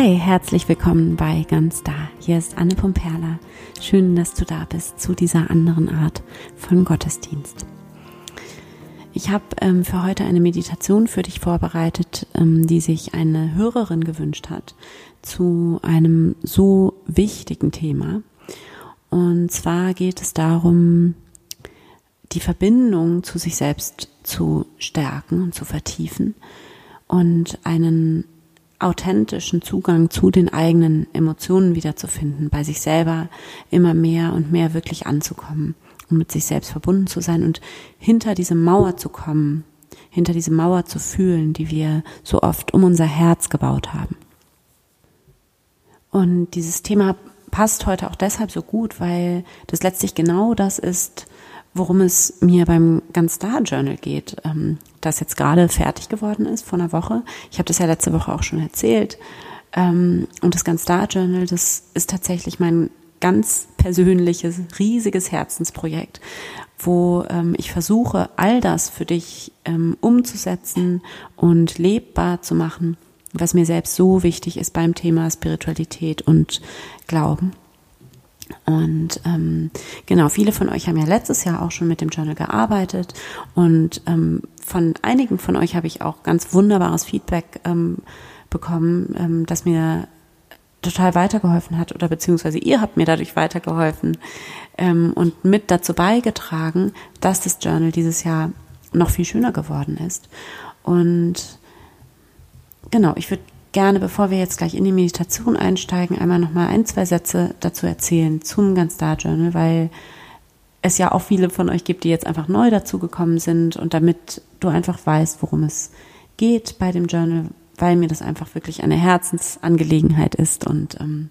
Hi, herzlich willkommen bei Ganz Da. Hier ist Anne Pumperla. Schön, dass du da bist zu dieser anderen Art von Gottesdienst. Ich habe ähm, für heute eine Meditation für dich vorbereitet, ähm, die sich eine Hörerin gewünscht hat zu einem so wichtigen Thema. Und zwar geht es darum, die Verbindung zu sich selbst zu stärken und zu vertiefen und einen authentischen Zugang zu den eigenen Emotionen wiederzufinden, bei sich selber immer mehr und mehr wirklich anzukommen und mit sich selbst verbunden zu sein und hinter diese Mauer zu kommen, hinter diese Mauer zu fühlen, die wir so oft um unser Herz gebaut haben. Und dieses Thema passt heute auch deshalb so gut, weil das letztlich genau das ist, worum es mir beim Ganz Da Journal geht, ähm, das jetzt gerade fertig geworden ist vor einer Woche. Ich habe das ja letzte Woche auch schon erzählt. Ähm, und das Ganz Da Journal, das ist tatsächlich mein ganz persönliches, riesiges Herzensprojekt, wo ähm, ich versuche, all das für dich ähm, umzusetzen und lebbar zu machen, was mir selbst so wichtig ist beim Thema Spiritualität und Glauben. Und ähm, genau, viele von euch haben ja letztes Jahr auch schon mit dem Journal gearbeitet und ähm, von einigen von euch habe ich auch ganz wunderbares Feedback ähm, bekommen, ähm, das mir total weitergeholfen hat oder beziehungsweise ihr habt mir dadurch weitergeholfen ähm, und mit dazu beigetragen, dass das Journal dieses Jahr noch viel schöner geworden ist. Und genau, ich würde gerne, bevor wir jetzt gleich in die Meditation einsteigen, einmal nochmal ein, zwei Sätze dazu erzählen zum Ganz Star Journal, weil es ja auch viele von euch gibt, die jetzt einfach neu dazugekommen sind und damit du einfach weißt, worum es geht bei dem Journal, weil mir das einfach wirklich eine Herzensangelegenheit ist und ähm,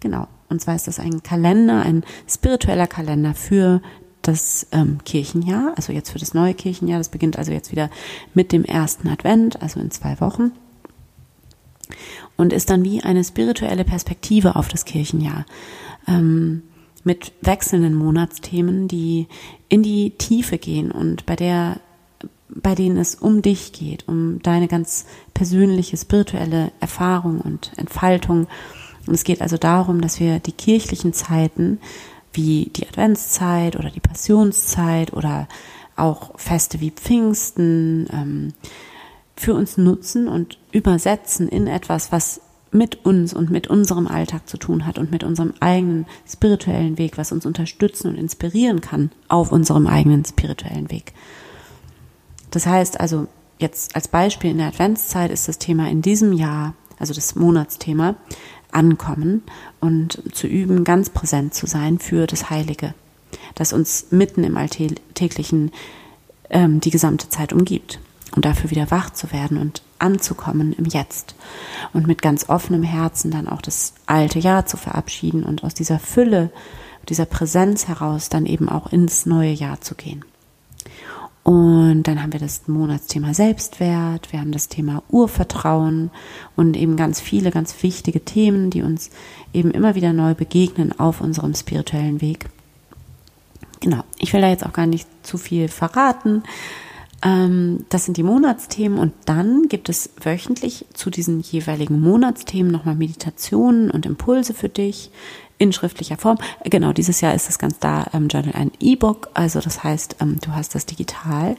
genau. Und zwar ist das ein Kalender, ein spiritueller Kalender für das ähm, Kirchenjahr, also jetzt für das neue Kirchenjahr. Das beginnt also jetzt wieder mit dem ersten Advent, also in zwei Wochen und ist dann wie eine spirituelle Perspektive auf das Kirchenjahr. Ähm, mit wechselnden Monatsthemen, die in die Tiefe gehen und bei der bei denen es um dich geht, um deine ganz persönliche spirituelle Erfahrung und Entfaltung. Und es geht also darum, dass wir die kirchlichen Zeiten wie die Adventszeit oder die Passionszeit oder auch Feste wie Pfingsten, ähm, für uns nutzen und übersetzen in etwas, was mit uns und mit unserem Alltag zu tun hat und mit unserem eigenen spirituellen Weg, was uns unterstützen und inspirieren kann auf unserem eigenen spirituellen Weg. Das heißt also, jetzt als Beispiel in der Adventszeit ist das Thema in diesem Jahr, also das Monatsthema, ankommen und zu üben, ganz präsent zu sein für das Heilige, das uns mitten im Alltäglichen ähm, die gesamte Zeit umgibt und dafür wieder wach zu werden und anzukommen im Jetzt und mit ganz offenem Herzen dann auch das alte Jahr zu verabschieden und aus dieser Fülle, dieser Präsenz heraus dann eben auch ins neue Jahr zu gehen. Und dann haben wir das Monatsthema Selbstwert, wir haben das Thema Urvertrauen und eben ganz viele, ganz wichtige Themen, die uns eben immer wieder neu begegnen auf unserem spirituellen Weg. Genau, ich will da jetzt auch gar nicht zu viel verraten. Ähm, das sind die Monatsthemen und dann gibt es wöchentlich zu diesen jeweiligen Monatsthemen nochmal Meditationen und Impulse für dich in schriftlicher Form. Genau, dieses Jahr ist das ganz da ähm, Journal ein E-Book, also das heißt, ähm, du hast das digital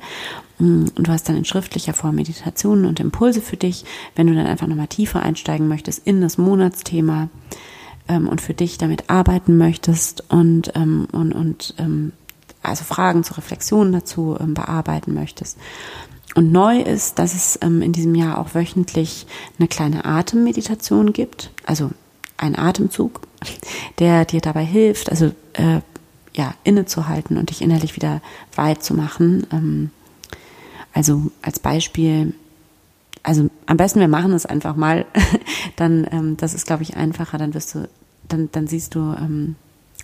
mm, und du hast dann in schriftlicher Form Meditationen und Impulse für dich, wenn du dann einfach nochmal tiefer einsteigen möchtest in das Monatsthema ähm, und für dich damit arbeiten möchtest und, ähm, und, und ähm, also Fragen zur Reflexion dazu ähm, bearbeiten möchtest. Und neu ist, dass es ähm, in diesem Jahr auch wöchentlich eine kleine Atemmeditation gibt, also ein Atemzug, der dir dabei hilft, also äh, ja, innezuhalten und dich innerlich wieder weit zu machen. Ähm, also als Beispiel, also am besten wir machen es einfach mal, dann, ähm, das ist glaube ich einfacher, dann wirst du, dann, dann siehst du, ähm,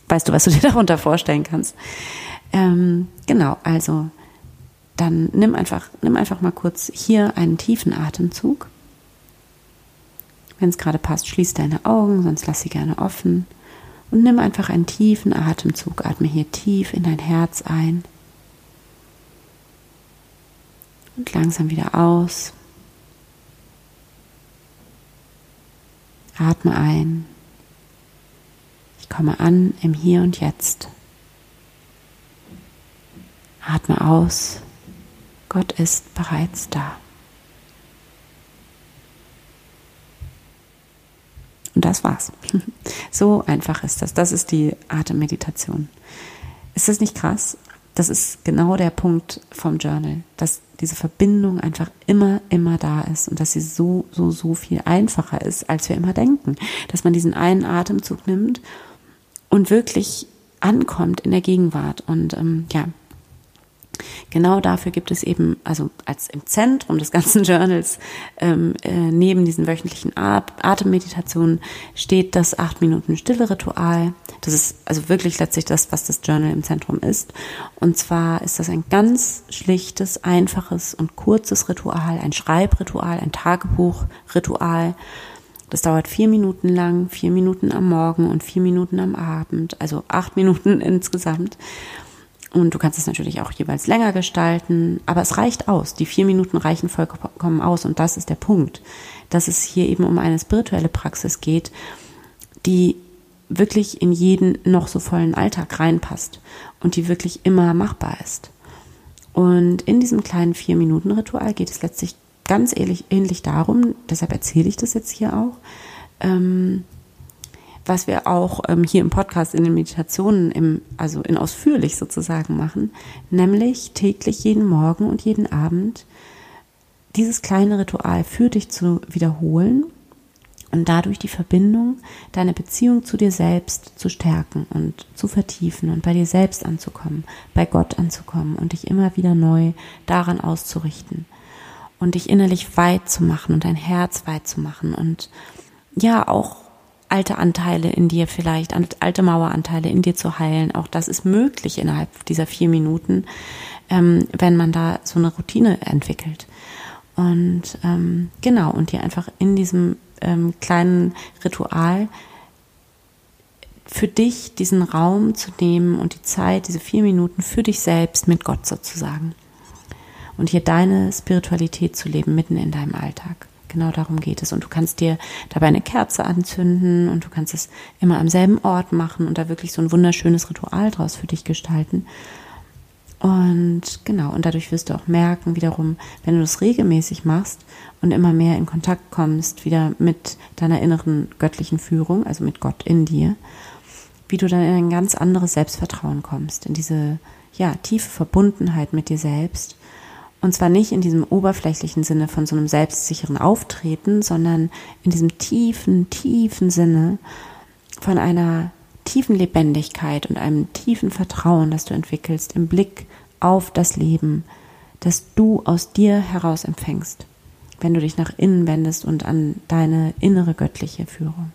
weißt du, was du dir darunter vorstellen kannst. Ähm, genau, also dann nimm einfach, nimm einfach mal kurz hier einen tiefen Atemzug. Wenn es gerade passt, schließ deine Augen, sonst lass sie gerne offen. Und nimm einfach einen tiefen Atemzug. Atme hier tief in dein Herz ein. Und langsam wieder aus. Atme ein. Ich komme an im Hier und Jetzt. Atme aus. Gott ist bereits da. Und das war's. So einfach ist das. Das ist die Atemmeditation. Ist das nicht krass? Das ist genau der Punkt vom Journal, dass diese Verbindung einfach immer, immer da ist und dass sie so, so, so viel einfacher ist, als wir immer denken. Dass man diesen einen Atemzug nimmt und wirklich ankommt in der Gegenwart. Und ähm, ja, Genau dafür gibt es eben, also als im Zentrum des ganzen Journals, ähm, äh, neben diesen wöchentlichen Atemmeditationen steht das acht Minuten Stille Ritual. Das ist also wirklich letztlich das, was das Journal im Zentrum ist. Und zwar ist das ein ganz schlichtes, einfaches und kurzes Ritual, ein Schreibritual, ein Tagebuchritual. Das dauert vier Minuten lang, vier Minuten am Morgen und vier Minuten am Abend, also acht Minuten insgesamt. Und du kannst es natürlich auch jeweils länger gestalten, aber es reicht aus. Die vier Minuten reichen vollkommen aus und das ist der Punkt, dass es hier eben um eine spirituelle Praxis geht, die wirklich in jeden noch so vollen Alltag reinpasst und die wirklich immer machbar ist. Und in diesem kleinen vier Minuten Ritual geht es letztlich ganz ähnlich, ähnlich darum, deshalb erzähle ich das jetzt hier auch, ähm, was wir auch ähm, hier im Podcast in den Meditationen, im, also in ausführlich sozusagen machen, nämlich täglich jeden Morgen und jeden Abend dieses kleine Ritual für dich zu wiederholen und dadurch die Verbindung, deine Beziehung zu dir selbst zu stärken und zu vertiefen und bei dir selbst anzukommen, bei Gott anzukommen und dich immer wieder neu daran auszurichten und dich innerlich weit zu machen und dein Herz weit zu machen und ja auch alte Anteile in dir vielleicht, alte Maueranteile in dir zu heilen. Auch das ist möglich innerhalb dieser vier Minuten, ähm, wenn man da so eine Routine entwickelt. Und ähm, genau, und dir einfach in diesem ähm, kleinen Ritual für dich diesen Raum zu nehmen und die Zeit, diese vier Minuten für dich selbst mit Gott sozusagen. Und hier deine Spiritualität zu leben mitten in deinem Alltag. Genau darum geht es. Und du kannst dir dabei eine Kerze anzünden und du kannst es immer am selben Ort machen und da wirklich so ein wunderschönes Ritual draus für dich gestalten. Und genau, und dadurch wirst du auch merken, wiederum, wenn du das regelmäßig machst und immer mehr in Kontakt kommst, wieder mit deiner inneren göttlichen Führung, also mit Gott in dir, wie du dann in ein ganz anderes Selbstvertrauen kommst, in diese, ja, tiefe Verbundenheit mit dir selbst und zwar nicht in diesem oberflächlichen Sinne von so einem selbstsicheren Auftreten, sondern in diesem tiefen, tiefen Sinne von einer tiefen Lebendigkeit und einem tiefen Vertrauen, das du entwickelst im Blick auf das Leben, das du aus dir heraus empfängst, wenn du dich nach innen wendest und an deine innere göttliche Führung.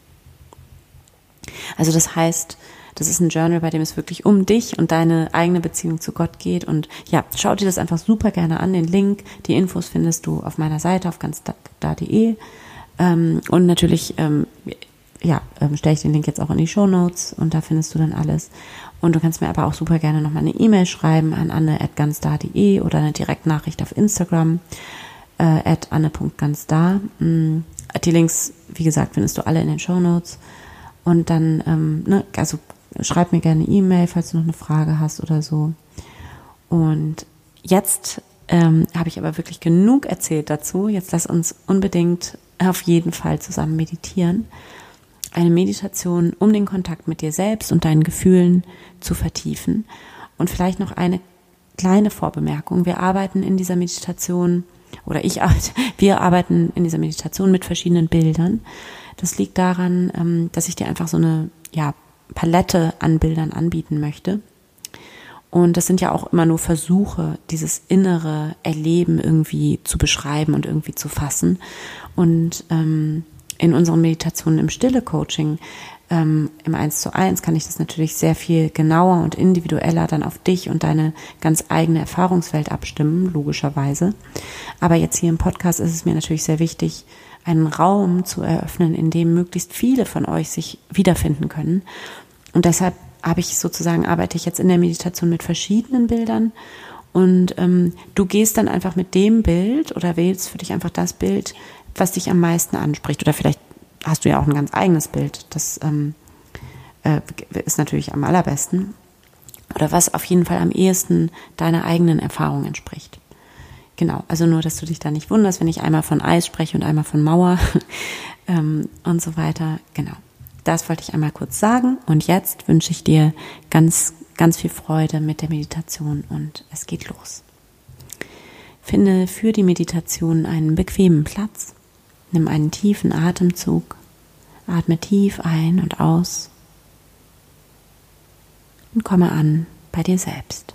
Also das heißt, das ist ein Journal, bei dem es wirklich um dich und deine eigene Beziehung zu Gott geht. Und ja, schau dir das einfach super gerne an. Den Link, die Infos findest du auf meiner Seite auf ganzda.de. Ähm, und natürlich, ähm, ja, ähm, stelle ich den Link jetzt auch in die Show Notes und da findest du dann alles. Und du kannst mir aber auch super gerne nochmal eine E-Mail schreiben an anne.ganzda.de oder eine Direktnachricht auf Instagram äh, at anne.ganzda. Mm, die Links, wie gesagt, findest du alle in den Show Notes. Und dann, ähm, ne, also schreib mir gerne E-Mail, falls du noch eine Frage hast oder so. Und jetzt ähm, habe ich aber wirklich genug erzählt dazu. Jetzt lass uns unbedingt auf jeden Fall zusammen meditieren. Eine Meditation, um den Kontakt mit dir selbst und deinen Gefühlen zu vertiefen. Und vielleicht noch eine kleine Vorbemerkung. Wir arbeiten in dieser Meditation, oder ich arbeite, wir arbeiten in dieser Meditation mit verschiedenen Bildern. Das liegt daran, ähm, dass ich dir einfach so eine ja, Palette an Bildern anbieten möchte. Und das sind ja auch immer nur Versuche, dieses innere Erleben irgendwie zu beschreiben und irgendwie zu fassen. Und ähm, in unseren Meditationen im Stille-Coaching, ähm, im Eins zu eins, kann ich das natürlich sehr viel genauer und individueller dann auf dich und deine ganz eigene Erfahrungswelt abstimmen, logischerweise. Aber jetzt hier im Podcast ist es mir natürlich sehr wichtig, einen Raum zu eröffnen, in dem möglichst viele von euch sich wiederfinden können und deshalb habe ich sozusagen, arbeite ich jetzt in der Meditation mit verschiedenen Bildern. Und ähm, du gehst dann einfach mit dem Bild oder wählst für dich einfach das Bild, was dich am meisten anspricht. Oder vielleicht hast du ja auch ein ganz eigenes Bild. Das ähm, äh, ist natürlich am allerbesten. Oder was auf jeden Fall am ehesten deiner eigenen Erfahrung entspricht. Genau, also nur, dass du dich da nicht wunderst, wenn ich einmal von Eis spreche und einmal von Mauer ähm, und so weiter. Genau, das wollte ich einmal kurz sagen. Und jetzt wünsche ich dir ganz, ganz viel Freude mit der Meditation und es geht los. Finde für die Meditation einen bequemen Platz. Nimm einen tiefen Atemzug. Atme tief ein und aus. Und komme an bei dir selbst.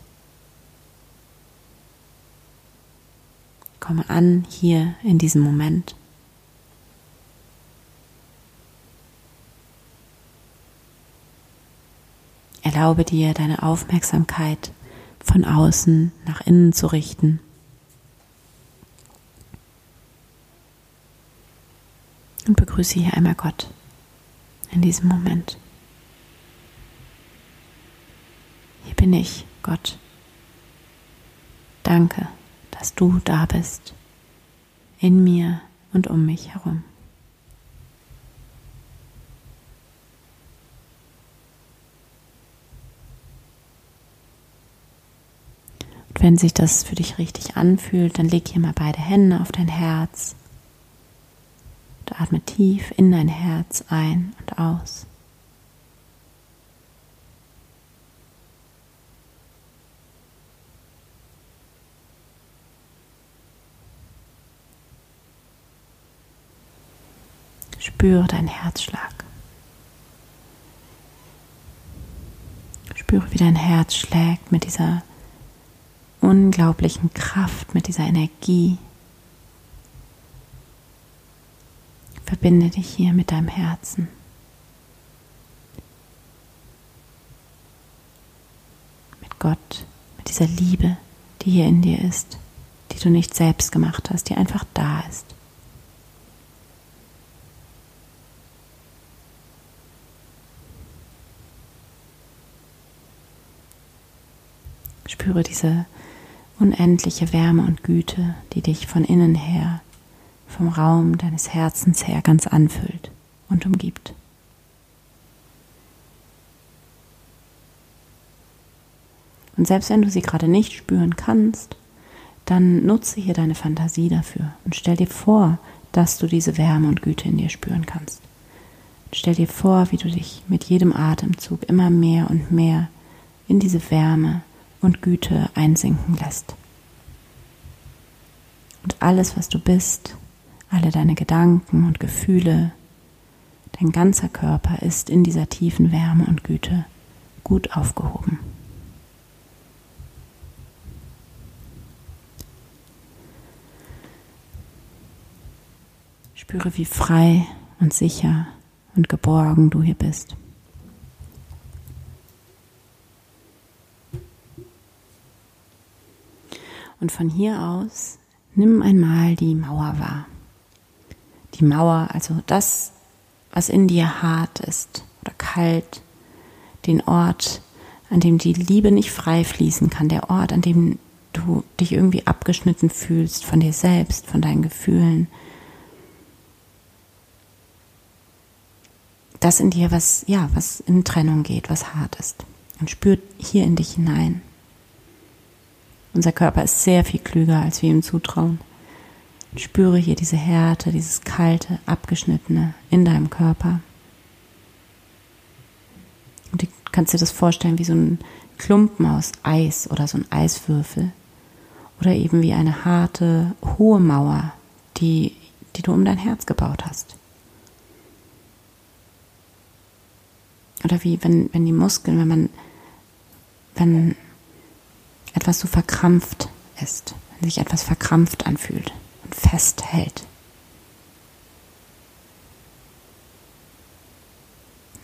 Komme an hier in diesem Moment. Erlaube dir, deine Aufmerksamkeit von außen nach innen zu richten. Und begrüße hier einmal Gott in diesem Moment. Hier bin ich, Gott. Danke dass du da bist, in mir und um mich herum. Und wenn sich das für dich richtig anfühlt, dann leg hier mal beide Hände auf dein Herz und atme tief in dein Herz ein und aus. Spüre deinen Herzschlag. Spüre, wie dein Herz schlägt mit dieser unglaublichen Kraft, mit dieser Energie. Verbinde dich hier mit deinem Herzen. Mit Gott, mit dieser Liebe, die hier in dir ist, die du nicht selbst gemacht hast, die einfach da ist. Spüre diese unendliche Wärme und Güte, die dich von innen her, vom Raum deines Herzens her ganz anfüllt und umgibt. Und selbst wenn du sie gerade nicht spüren kannst, dann nutze hier deine Fantasie dafür und stell dir vor, dass du diese Wärme und Güte in dir spüren kannst. stell dir vor, wie du dich mit jedem Atemzug immer mehr und mehr in diese Wärme und Güte einsinken lässt. Und alles, was du bist, alle deine Gedanken und Gefühle, dein ganzer Körper ist in dieser tiefen Wärme und Güte gut aufgehoben. Spüre, wie frei und sicher und geborgen du hier bist. Und von hier aus nimm einmal die Mauer wahr. Die Mauer, also das, was in dir hart ist oder kalt, den Ort, an dem die Liebe nicht frei fließen kann, der Ort, an dem du dich irgendwie abgeschnitten fühlst von dir selbst, von deinen Gefühlen. Das in dir, was, ja, was in Trennung geht, was hart ist. Und spürt hier in dich hinein. Unser Körper ist sehr viel klüger, als wir ihm zutrauen. Spüre hier diese Härte, dieses kalte, abgeschnittene in deinem Körper. Und du kannst dir das vorstellen wie so ein Klumpen aus Eis oder so ein Eiswürfel. Oder eben wie eine harte, hohe Mauer, die, die du um dein Herz gebaut hast. Oder wie wenn, wenn die Muskeln, wenn man, wenn etwas so verkrampft ist, wenn sich etwas verkrampft anfühlt und festhält.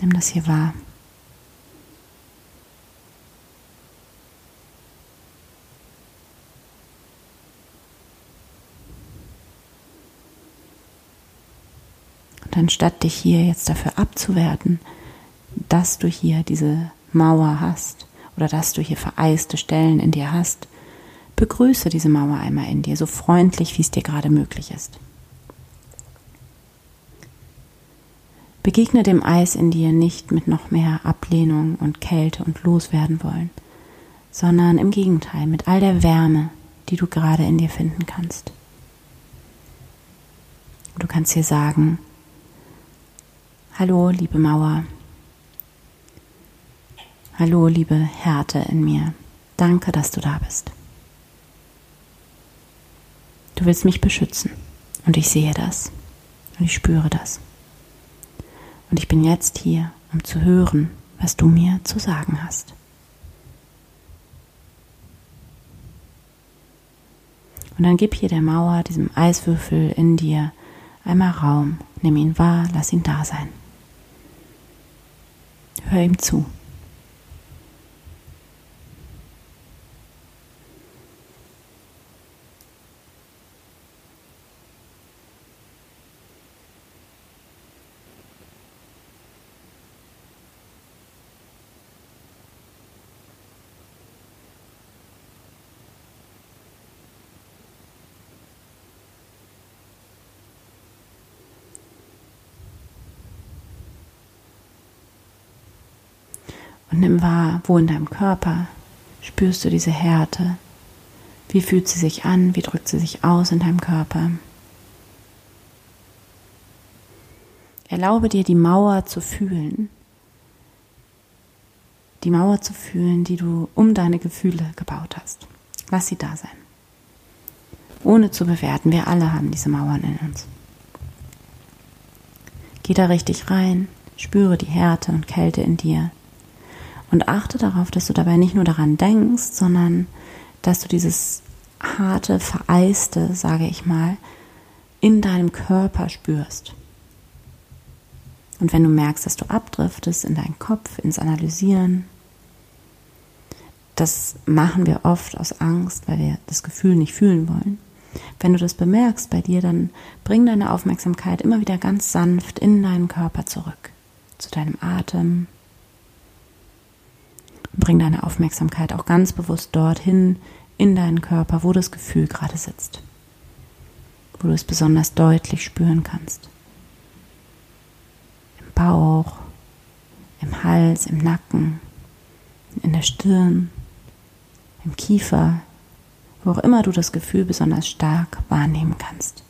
Nimm das hier wahr. Und anstatt dich hier jetzt dafür abzuwerten, dass du hier diese Mauer hast, oder dass du hier vereiste Stellen in dir hast, begrüße diese Mauer einmal in dir, so freundlich, wie es dir gerade möglich ist. Begegne dem Eis in dir nicht mit noch mehr Ablehnung und Kälte und loswerden wollen, sondern im Gegenteil mit all der Wärme, die du gerade in dir finden kannst. Du kannst hier sagen, Hallo, liebe Mauer. Hallo, liebe Härte in mir. Danke, dass du da bist. Du willst mich beschützen und ich sehe das und ich spüre das. Und ich bin jetzt hier, um zu hören, was du mir zu sagen hast. Und dann gib hier der Mauer, diesem Eiswürfel in dir, einmal Raum. Nimm ihn wahr, lass ihn da sein. Hör ihm zu. Und nimm wahr, wo in deinem Körper spürst du diese Härte. Wie fühlt sie sich an? Wie drückt sie sich aus in deinem Körper? Erlaube dir die Mauer zu fühlen. Die Mauer zu fühlen, die du um deine Gefühle gebaut hast. Lass sie da sein. Ohne zu bewerten. Wir alle haben diese Mauern in uns. Geh da richtig rein. Spüre die Härte und Kälte in dir. Und achte darauf, dass du dabei nicht nur daran denkst, sondern dass du dieses harte, vereiste, sage ich mal, in deinem Körper spürst. Und wenn du merkst, dass du abdriftest in deinen Kopf, ins Analysieren, das machen wir oft aus Angst, weil wir das Gefühl nicht fühlen wollen. Wenn du das bemerkst bei dir, dann bring deine Aufmerksamkeit immer wieder ganz sanft in deinen Körper zurück, zu deinem Atem, Bring deine Aufmerksamkeit auch ganz bewusst dorthin in deinen Körper, wo das Gefühl gerade sitzt, wo du es besonders deutlich spüren kannst. Im Bauch, im Hals, im Nacken, in der Stirn, im Kiefer, wo auch immer du das Gefühl besonders stark wahrnehmen kannst.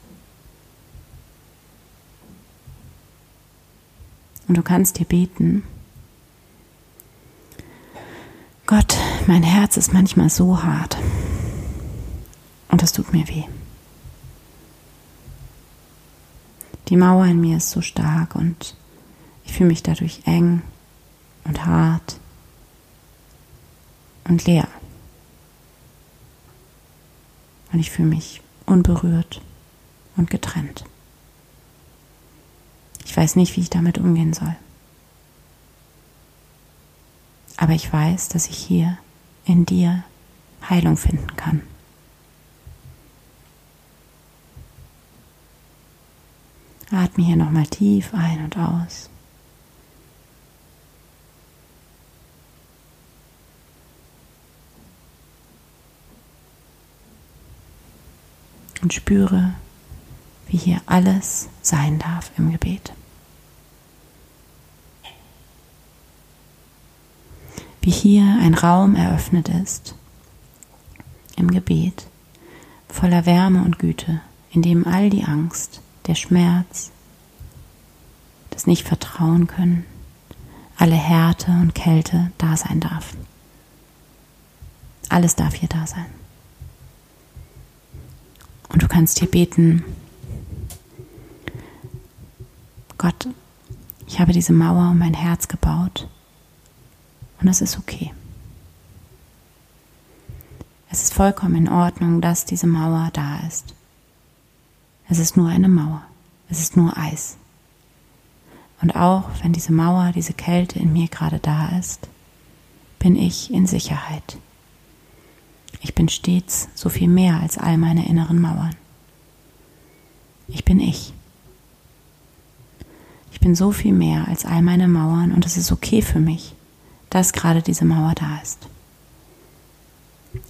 Und du kannst dir beten, Gott, mein Herz ist manchmal so hart und das tut mir weh. Die Mauer in mir ist so stark und ich fühle mich dadurch eng und hart und leer. Und ich fühle mich unberührt und getrennt. Ich weiß nicht, wie ich damit umgehen soll. Aber ich weiß, dass ich hier in dir Heilung finden kann. Atme hier nochmal tief ein und aus. Und spüre, wie hier alles sein darf im Gebet. Wie hier ein Raum eröffnet ist im Gebet, voller Wärme und Güte, in dem all die Angst, der Schmerz, das Nicht-Vertrauen können, alle Härte und Kälte da sein darf. Alles darf hier da sein. Und du kannst hier beten, Gott, ich habe diese Mauer um mein Herz gebaut und das ist okay. Es ist vollkommen in Ordnung, dass diese Mauer da ist. Es ist nur eine Mauer. Es ist nur Eis. Und auch wenn diese Mauer, diese Kälte in mir gerade da ist, bin ich in Sicherheit. Ich bin stets so viel mehr als all meine inneren Mauern. Ich bin ich. Ich bin so viel mehr als all meine Mauern und es ist okay für mich, dass gerade diese Mauer da ist.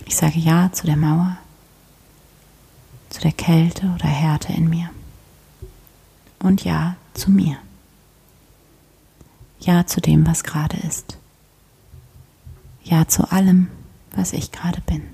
Ich sage Ja zu der Mauer, zu der Kälte oder Härte in mir. Und Ja zu mir. Ja zu dem, was gerade ist. Ja zu allem, was ich gerade bin.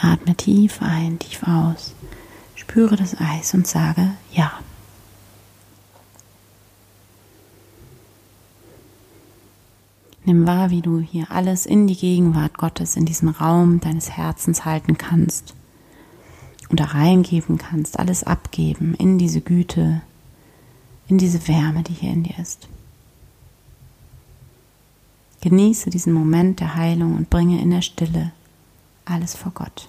Atme tief ein, tief aus. Spüre das Eis und sage Ja. Nimm wahr, wie du hier alles in die Gegenwart Gottes, in diesen Raum deines Herzens halten kannst und da reingeben kannst, alles abgeben in diese Güte, in diese Wärme, die hier in dir ist. Genieße diesen Moment der Heilung und bringe in der Stille alles vor Gott.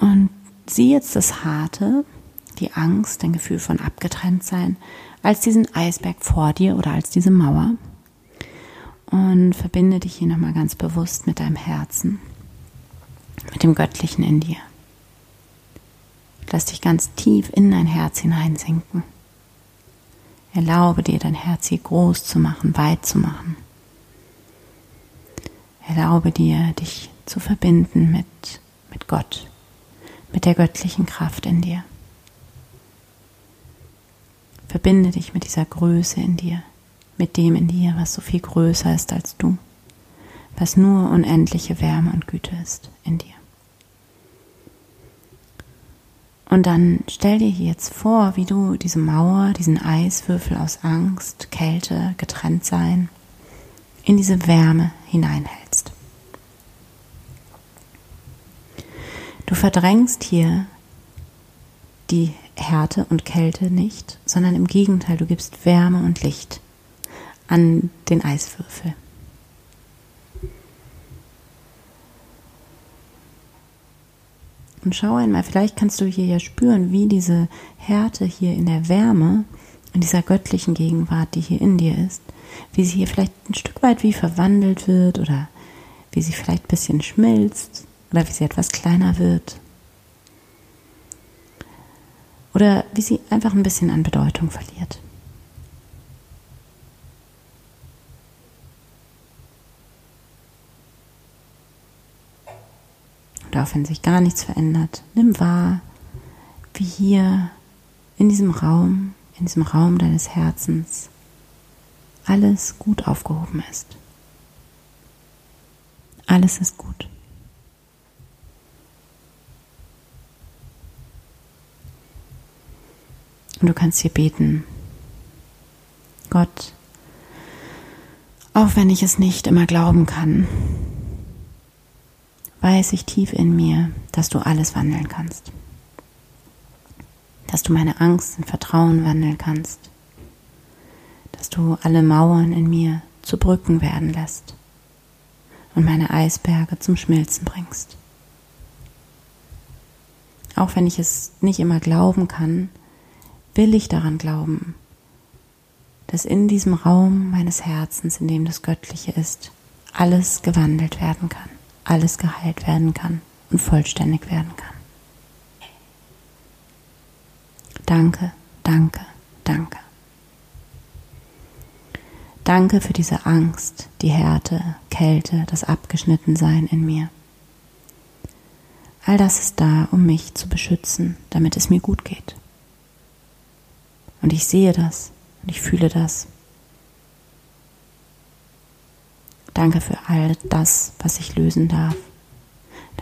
Und sieh jetzt das Harte, die Angst, dein Gefühl von abgetrennt sein, als diesen Eisberg vor dir oder als diese Mauer. Und verbinde dich hier nochmal ganz bewusst mit deinem Herzen, mit dem Göttlichen in dir. Lass dich ganz tief in dein Herz hineinsinken. Erlaube dir, dein Herz hier groß zu machen, weit zu machen. Erlaube dir, dich zu verbinden mit, mit Gott, mit der göttlichen Kraft in dir. Verbinde dich mit dieser Größe in dir, mit dem in dir, was so viel größer ist als du, was nur unendliche Wärme und Güte ist in dir. Und dann stell dir jetzt vor, wie du diese Mauer, diesen Eiswürfel aus Angst, Kälte, Getrenntsein in diese Wärme hineinhältst. Du verdrängst hier die Härte und Kälte nicht, sondern im Gegenteil, du gibst Wärme und Licht an den Eiswürfel. Und schau einmal, vielleicht kannst du hier ja spüren, wie diese Härte hier in der Wärme, in dieser göttlichen Gegenwart, die hier in dir ist, wie sie hier vielleicht ein Stück weit wie verwandelt wird oder wie sie vielleicht ein bisschen schmilzt oder wie sie etwas kleiner wird. Oder wie sie einfach ein bisschen an Bedeutung verliert. Und auch wenn sich gar nichts verändert, nimm wahr, wie hier in diesem Raum, in diesem Raum deines Herzens, alles gut aufgehoben ist. Alles ist gut. Und du kannst hier beten. Gott, auch wenn ich es nicht immer glauben kann, weiß ich tief in mir, dass du alles wandeln kannst. Dass du meine Angst in Vertrauen wandeln kannst. Dass du alle Mauern in mir zu Brücken werden lässt und meine Eisberge zum Schmilzen bringst. Auch wenn ich es nicht immer glauben kann, will ich daran glauben, dass in diesem Raum meines Herzens, in dem das Göttliche ist, alles gewandelt werden kann, alles geheilt werden kann und vollständig werden kann. Danke, danke, danke. Danke für diese Angst, die Härte, Kälte, das Abgeschnittensein in mir. All das ist da, um mich zu beschützen, damit es mir gut geht. Und ich sehe das und ich fühle das. Danke für all das, was ich lösen darf.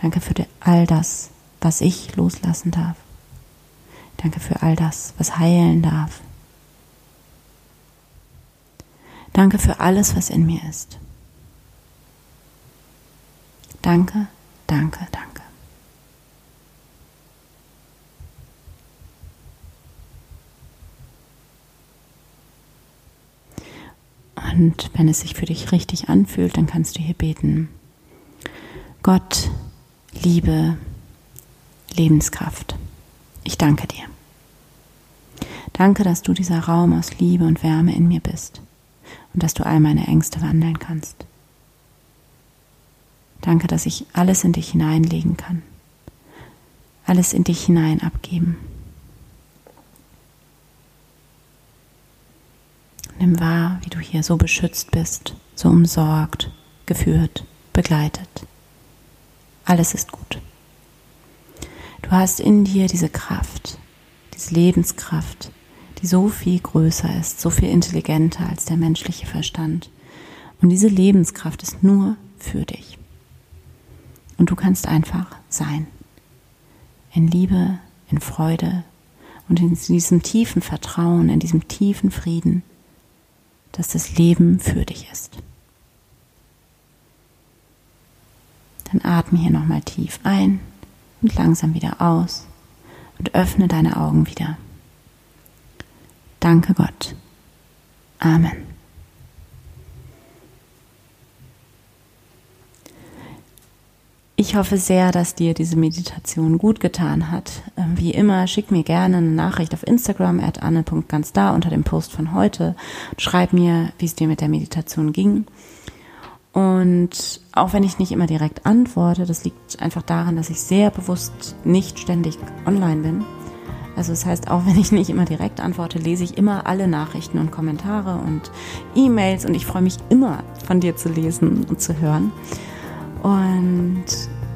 Danke für all das, was ich loslassen darf. Danke für all das, was heilen darf. Danke für alles, was in mir ist. Danke, danke, danke. Und wenn es sich für dich richtig anfühlt, dann kannst du hier beten. Gott, Liebe, Lebenskraft, ich danke dir. Danke, dass du dieser Raum aus Liebe und Wärme in mir bist und dass du all meine Ängste wandeln kannst. Danke, dass ich alles in dich hineinlegen kann, alles in dich hinein abgeben. Nimm wahr, wie du hier so beschützt bist, so umsorgt, geführt, begleitet. Alles ist gut. Du hast in dir diese Kraft, diese Lebenskraft, die so viel größer ist, so viel intelligenter als der menschliche Verstand. Und diese Lebenskraft ist nur für dich. Und du kannst einfach sein. In Liebe, in Freude und in diesem tiefen Vertrauen, in diesem tiefen Frieden, dass das Leben für dich ist. Dann atme hier nochmal tief ein und langsam wieder aus und öffne deine Augen wieder. Danke Gott. Amen. Ich hoffe sehr, dass dir diese Meditation gut getan hat. Ähm, wie immer, schick mir gerne eine Nachricht auf Instagram at anne.ganzda unter dem Post von heute. Schreib mir, wie es dir mit der Meditation ging. Und auch wenn ich nicht immer direkt antworte, das liegt einfach daran, dass ich sehr bewusst nicht ständig online bin. Also das heißt, auch wenn ich nicht immer direkt antworte, lese ich immer alle Nachrichten und Kommentare und E-Mails und ich freue mich immer von dir zu lesen und zu hören. Und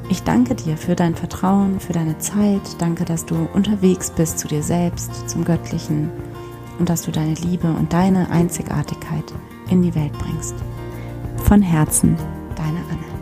ich danke dir für dein Vertrauen, für deine Zeit. Danke, dass du unterwegs bist zu dir selbst, zum Göttlichen und dass du deine Liebe und deine Einzigartigkeit in die Welt bringst. Von Herzen, deine Anne.